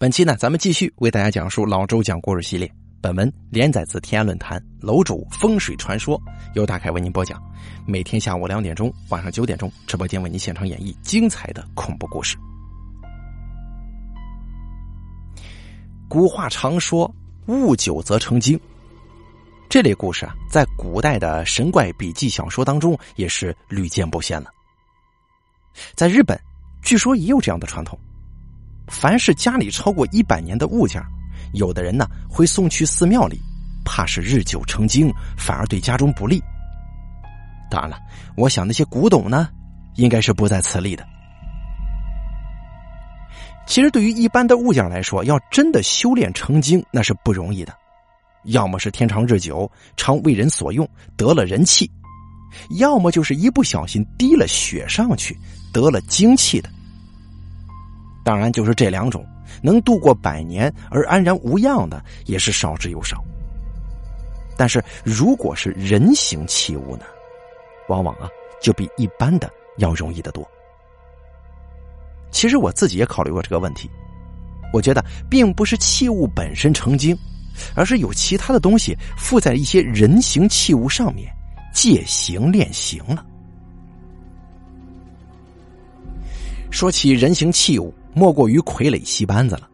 本期呢，咱们继续为大家讲述老周讲故事系列。本文连载自天涯论坛楼主风水传说，由大凯为您播讲。每天下午两点钟，晚上九点钟，直播间为您现场演绎精彩的恐怖故事。古话常说“悟久则成精”，这类故事啊，在古代的神怪笔记小说当中也是屡见不鲜了。在日本，据说也有这样的传统。凡是家里超过一百年的物件，有的人呢会送去寺庙里，怕是日久成精，反而对家中不利。当然了，我想那些古董呢，应该是不在此例的。其实，对于一般的物件来说，要真的修炼成精，那是不容易的。要么是天长日久，常为人所用，得了人气；要么就是一不小心滴了血上去，得了精气的。当然，就是这两种能度过百年而安然无恙的，也是少之又少。但是，如果是人形器物呢，往往啊就比一般的要容易得多。其实我自己也考虑过这个问题，我觉得并不是器物本身成精，而是有其他的东西附在一些人形器物上面，借形练形了。说起人形器物。莫过于傀儡戏班子了，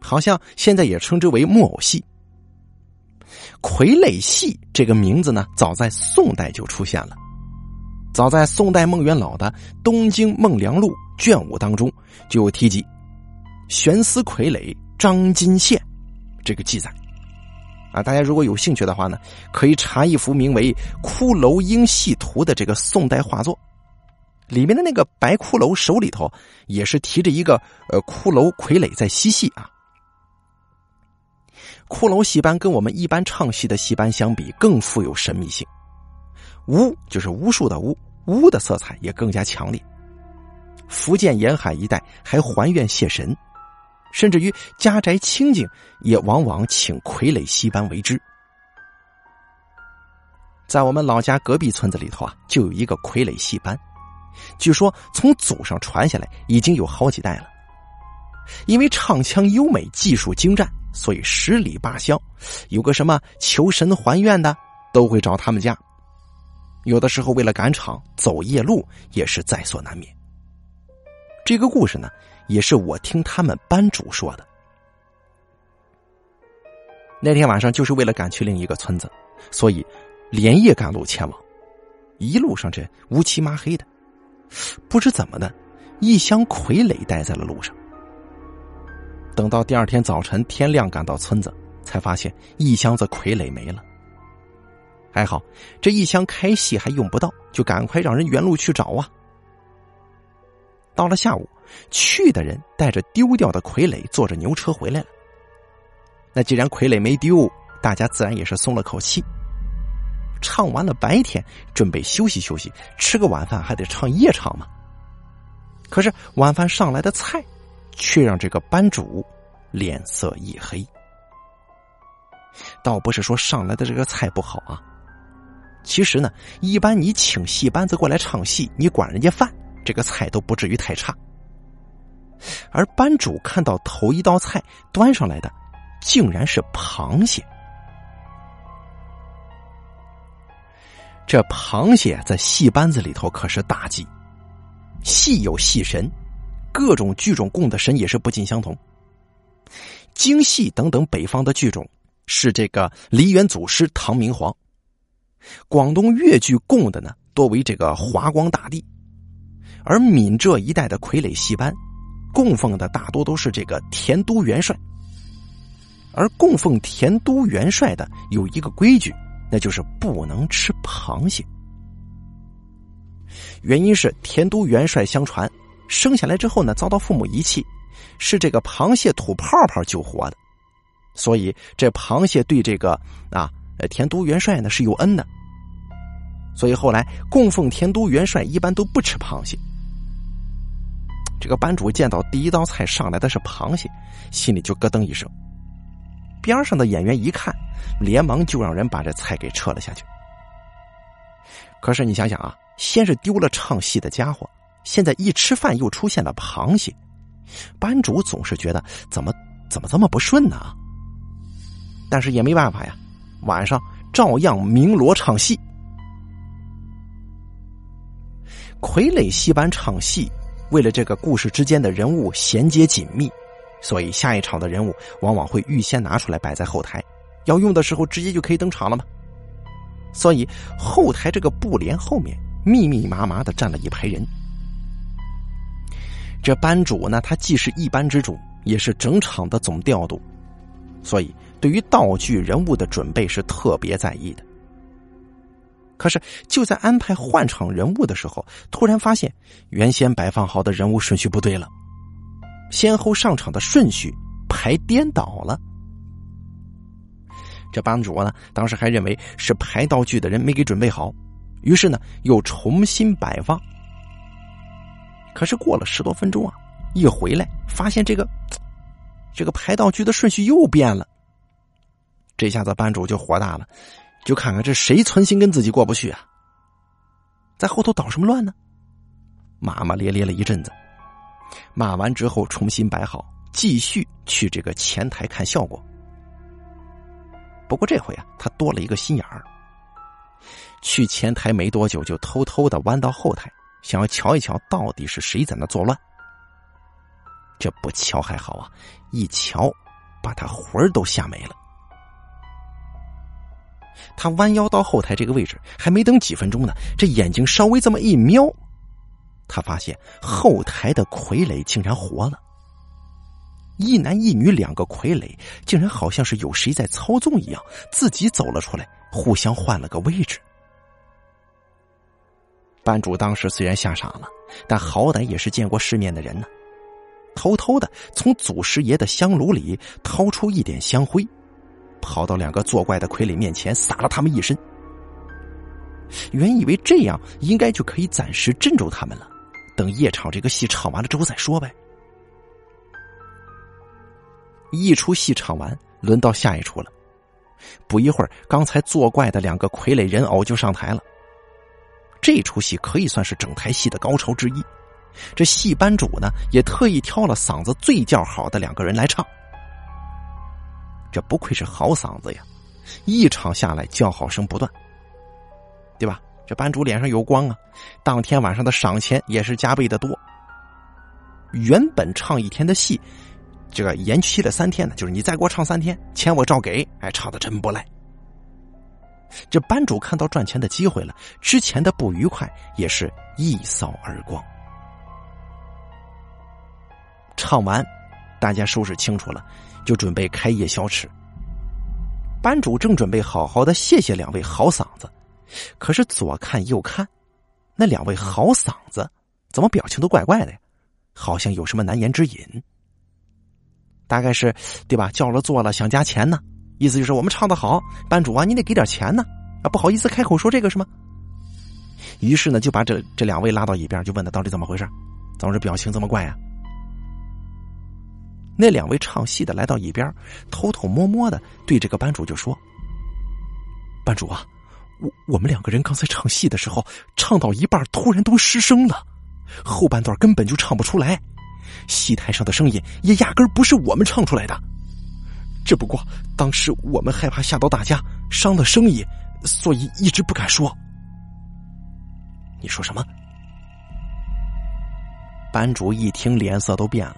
好像现在也称之为木偶戏。傀儡戏这个名字呢，早在宋代就出现了。早在宋代孟元老的《东京孟良录》卷五当中就有提及“悬丝傀儡张金线”这个记载。啊，大家如果有兴趣的话呢，可以查一幅名为《骷髅鹰戏图》的这个宋代画作。里面的那个白骷髅手里头也是提着一个呃骷髅傀儡在嬉戏啊。骷髅戏班跟我们一般唱戏的戏班相比更富有神秘性，巫就是巫术的巫，巫的色彩也更加强烈。福建沿海一带还还愿谢神，甚至于家宅清静也往往请傀儡戏班为之。在我们老家隔壁村子里头啊，就有一个傀儡戏班。据说从祖上传下来已经有好几代了，因为唱腔优美、技术精湛，所以十里八乡有个什么求神还愿的都会找他们家。有的时候为了赶场走夜路也是在所难免。这个故事呢，也是我听他们班主说的。那天晚上就是为了赶去另一个村子，所以连夜赶路前往，一路上这乌漆麻黑的。不知怎么的，一箱傀儡带在了路上。等到第二天早晨天亮赶到村子，才发现一箱子傀儡没了。还好这一箱开戏还用不到，就赶快让人原路去找啊。到了下午，去的人带着丢掉的傀儡坐着牛车回来了。那既然傀儡没丢，大家自然也是松了口气。唱完了白天，准备休息休息，吃个晚饭还得唱夜场嘛。可是晚饭上来的菜，却让这个班主脸色一黑。倒不是说上来的这个菜不好啊，其实呢，一般你请戏班子过来唱戏，你管人家饭，这个菜都不至于太差。而班主看到头一道菜端上来的，竟然是螃蟹。这螃蟹在戏班子里头可是大忌，戏有戏神，各种剧种供的神也是不尽相同。京戏等等北方的剧种是这个梨园祖师唐明皇，广东粤剧供的呢多为这个华光大帝，而闽浙一带的傀儡戏班供奉的大多都是这个田都元帅，而供奉田都元帅的有一个规矩。那就是不能吃螃蟹，原因是田都元帅相传生下来之后呢，遭到父母遗弃，是这个螃蟹吐泡泡救活的，所以这螃蟹对这个啊田都元帅呢是有恩的，所以后来供奉田都元帅一般都不吃螃蟹。这个班主见到第一道菜上来的是螃蟹，心里就咯噔一声。边上的演员一看，连忙就让人把这菜给撤了下去。可是你想想啊，先是丢了唱戏的家伙，现在一吃饭又出现了螃蟹，班主总是觉得怎么怎么这么不顺呢？但是也没办法呀，晚上照样鸣锣唱戏。傀儡戏班唱戏，为了这个故事之间的人物衔接紧密，所以下一场的人物往往会预先拿出来摆在后台，要用的时候直接就可以登场了嘛。所以后台这个布帘后面密密麻麻的站了一排人。这班主呢，他既是一班之主，也是整场的总调度，所以对于道具人物的准备是特别在意的。可是就在安排换场人物的时候，突然发现原先摆放好的人物顺序不对了，先后上场的顺序排颠倒了。这班主呢，当时还认为是排道具的人没给准备好，于是呢又重新摆放。可是过了十多分钟啊，一回来发现这个这个排道具的顺序又变了。这下子班主就火大了，就看看这谁存心跟自己过不去啊，在后头捣什么乱呢？骂骂咧咧了一阵子，骂完之后重新摆好，继续去这个前台看效果。不过这回啊，他多了一个心眼儿，去前台没多久，就偷偷的弯到后台。想要瞧一瞧，到底是谁在那作乱？这不瞧还好啊，一瞧，把他魂儿都吓没了。他弯腰到后台这个位置，还没等几分钟呢，这眼睛稍微这么一瞄，他发现后台的傀儡竟然活了。一男一女两个傀儡，竟然好像是有谁在操纵一样，自己走了出来，互相换了个位置。班主当时虽然吓傻了，但好歹也是见过世面的人呢。偷偷的从祖师爷的香炉里掏出一点香灰，跑到两个作怪的傀儡面前撒了他们一身。原以为这样应该就可以暂时镇住他们了，等夜场这个戏唱完了之后再说呗。一出戏唱完，轮到下一出了。不一会儿，刚才作怪的两个傀儡人偶就上台了。这出戏可以算是整台戏的高潮之一，这戏班主呢也特意挑了嗓子最叫好的两个人来唱。这不愧是好嗓子呀，一场下来叫好声不断，对吧？这班主脸上有光啊，当天晚上的赏钱也是加倍的多。原本唱一天的戏，这个延期了三天呢，就是你再给我唱三天，钱我照给。哎，唱的真不赖。这班主看到赚钱的机会了，之前的不愉快也是一扫而光。唱完，大家收拾清楚了，就准备开业消吃。班主正准备好好的谢谢两位好嗓子，可是左看右看，那两位好嗓子怎么表情都怪怪的呀？好像有什么难言之隐。大概是对吧？叫了做了，想加钱呢。意思就是我们唱的好，班主啊，你得给点钱呢，啊，不好意思开口说这个是吗？于是呢，就把这这两位拉到一边，就问他到底怎么回事，怎么这表情这么怪呀？那两位唱戏的来到一边，偷偷摸摸的对这个班主就说：“班主啊，我我们两个人刚才唱戏的时候，唱到一半突然都失声了，后半段根本就唱不出来，戏台上的声音也压根不是我们唱出来的。”只不过当时我们害怕吓到大家，伤了生意，所以一直不敢说。你说什么？班主一听，脸色都变了。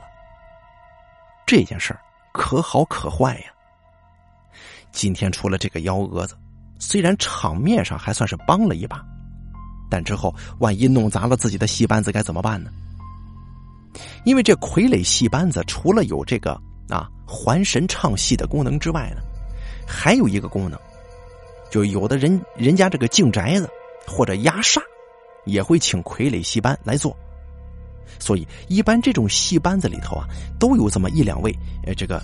这件事儿可好可坏呀！今天出了这个幺蛾子，虽然场面上还算是帮了一把，但之后万一弄砸了自己的戏班子，该怎么办呢？因为这傀儡戏班子除了有这个。啊，还神唱戏的功能之外呢，还有一个功能，就有的人人家这个净宅子或者压煞，也会请傀儡戏班来做。所以，一般这种戏班子里头啊，都有这么一两位，呃，这个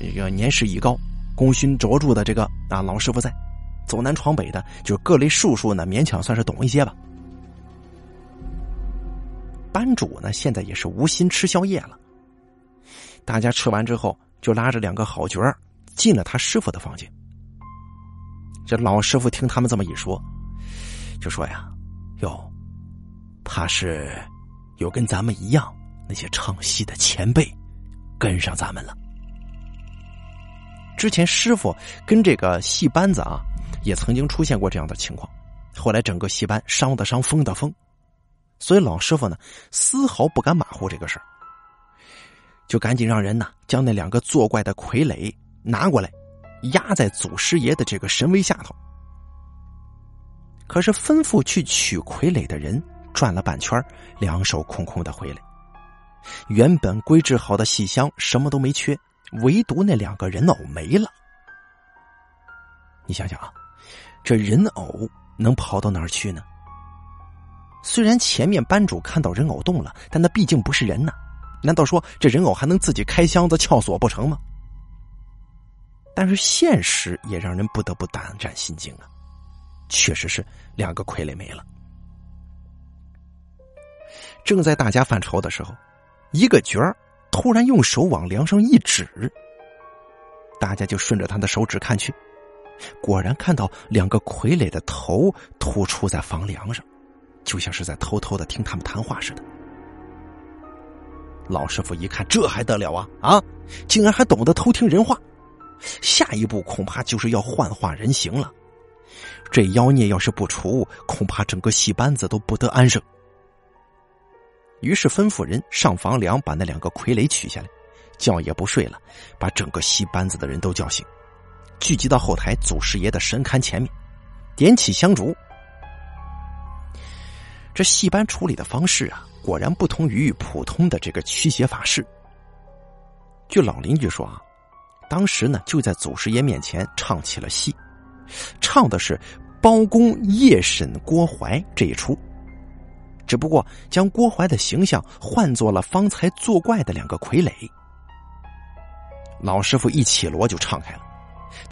这个年事已高、功勋卓著的这个啊老师傅在，走南闯北的，就各类术数呢，勉强算是懂一些吧。班主呢，现在也是无心吃宵夜了。大家吃完之后，就拉着两个好角儿进了他师傅的房间。这老师傅听他们这么一说，就说呀：“哟，怕是有跟咱们一样那些唱戏的前辈跟上咱们了。”之前师傅跟这个戏班子啊，也曾经出现过这样的情况。后来整个戏班伤的伤，疯的疯，所以老师傅呢丝毫不敢马虎这个事儿，就赶紧让人呢将那两个作怪的傀儡拿过来，压在祖师爷的这个神威下头。可是吩咐去取傀儡的人转了半圈，两手空空的回来。原本规制好的戏箱什么都没缺，唯独那两个人偶没了。你想想啊，这人偶。能跑到哪儿去呢？虽然前面班主看到人偶动了，但那毕竟不是人呐。难道说这人偶还能自己开箱子撬锁不成吗？但是现实也让人不得不胆战心惊啊！确实是两个傀儡没了。正在大家犯愁的时候，一个角儿突然用手往梁上一指，大家就顺着他的手指看去。果然看到两个傀儡的头突出在房梁上，就像是在偷偷的听他们谈话似的。老师傅一看，这还得了啊！啊，竟然还懂得偷听人话，下一步恐怕就是要幻化人形了。这妖孽要是不除，恐怕整个戏班子都不得安生。于是吩咐人上房梁，把那两个傀儡取下来，觉也不睡了，把整个戏班子的人都叫醒。聚集到后台祖师爷的神龛前面，点起香烛。这戏班处理的方式啊，果然不同于普通的这个驱邪法事。据老邻居说啊，当时呢就在祖师爷面前唱起了戏，唱的是包公夜审郭淮这一出，只不过将郭淮的形象换作了方才作怪的两个傀儡。老师傅一起锣就唱开了。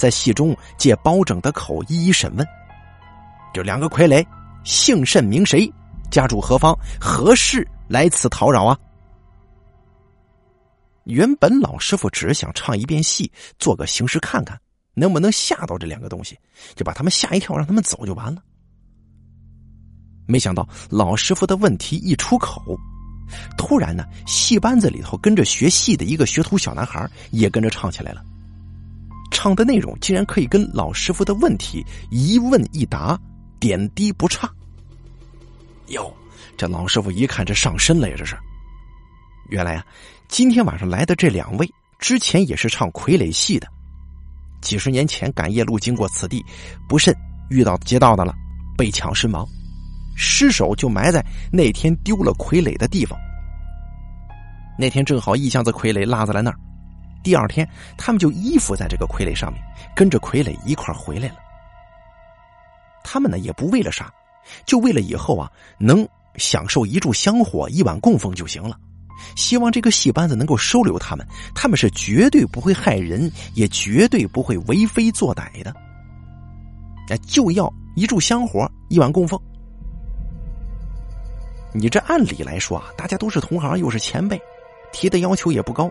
在戏中借包拯的口一一审问，这两个傀儡姓甚名谁，家住何方，何事来此讨扰啊？原本老师傅只是想唱一遍戏，做个形式看看，能不能吓到这两个东西，就把他们吓一跳，让他们走就完了。没想到老师傅的问题一出口，突然呢，戏班子里头跟着学戏的一个学徒小男孩也跟着唱起来了。唱的内容竟然可以跟老师傅的问题一问一答，点滴不差。哟，这老师傅一看这上身了呀，这是。原来啊，今天晚上来的这两位之前也是唱傀儡戏的，几十年前赶夜路经过此地，不慎遇到劫道的了，被抢身亡，尸首就埋在那天丢了傀儡的地方。那天正好一箱子傀儡落在了那儿。第二天，他们就依附在这个傀儡上面，跟着傀儡一块回来了。他们呢也不为了啥，就为了以后啊能享受一炷香火、一碗供奉就行了。希望这个戏班子能够收留他们，他们是绝对不会害人，也绝对不会为非作歹的。那就要一炷香火、一碗供奉。你这按理来说啊，大家都是同行，又是前辈，提的要求也不高。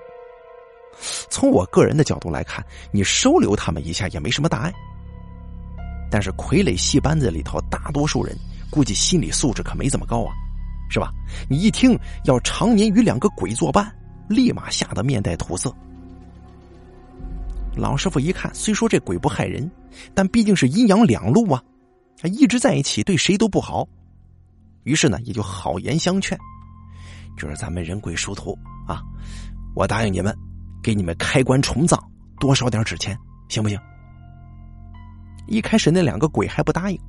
从我个人的角度来看，你收留他们一下也没什么大碍。但是傀儡戏班子里头大多数人估计心理素质可没这么高啊，是吧？你一听要常年与两个鬼作伴，立马吓得面带土色。老师傅一看，虽说这鬼不害人，但毕竟是阴阳两路啊，一直在一起对谁都不好。于是呢，也就好言相劝，就是咱们人鬼殊途啊，我答应你们。给你们开棺重葬，多烧点纸钱，行不行？一开始那两个鬼还不答应，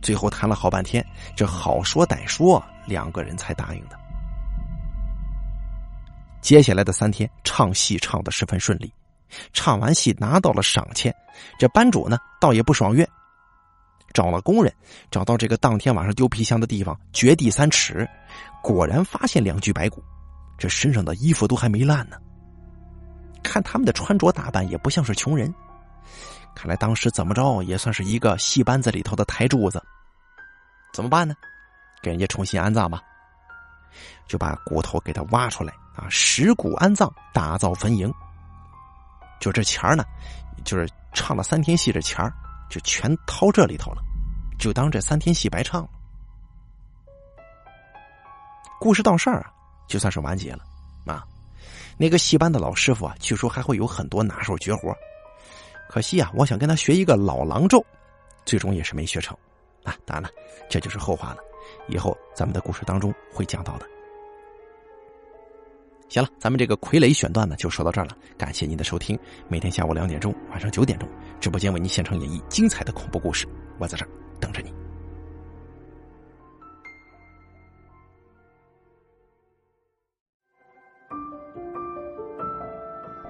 最后谈了好半天，这好说歹说，两个人才答应的。接下来的三天，唱戏唱的十分顺利，唱完戏拿到了赏钱，这班主呢倒也不爽约，找了工人，找到这个当天晚上丢皮箱的地方，掘地三尺，果然发现两具白骨，这身上的衣服都还没烂呢。看他们的穿着打扮，也不像是穷人。看来当时怎么着也算是一个戏班子里头的台柱子。怎么办呢？给人家重新安葬吧。就把骨头给他挖出来啊，尸骨安葬，打造坟茔。就这钱儿呢，就是唱了三天戏，这钱儿就全掏这里头了，就当这三天戏白唱了。故事到这儿啊，就算是完结了啊。那个戏班的老师傅啊，据说还会有很多拿手绝活，可惜啊，我想跟他学一个老狼咒，最终也是没学成。啊，当然了，这就是后话了，以后咱们的故事当中会讲到的。行了，咱们这个傀儡选段呢就说到这儿了，感谢您的收听。每天下午两点钟，晚上九点钟，直播间为您现场演绎精彩的恐怖故事，我在这儿等着你。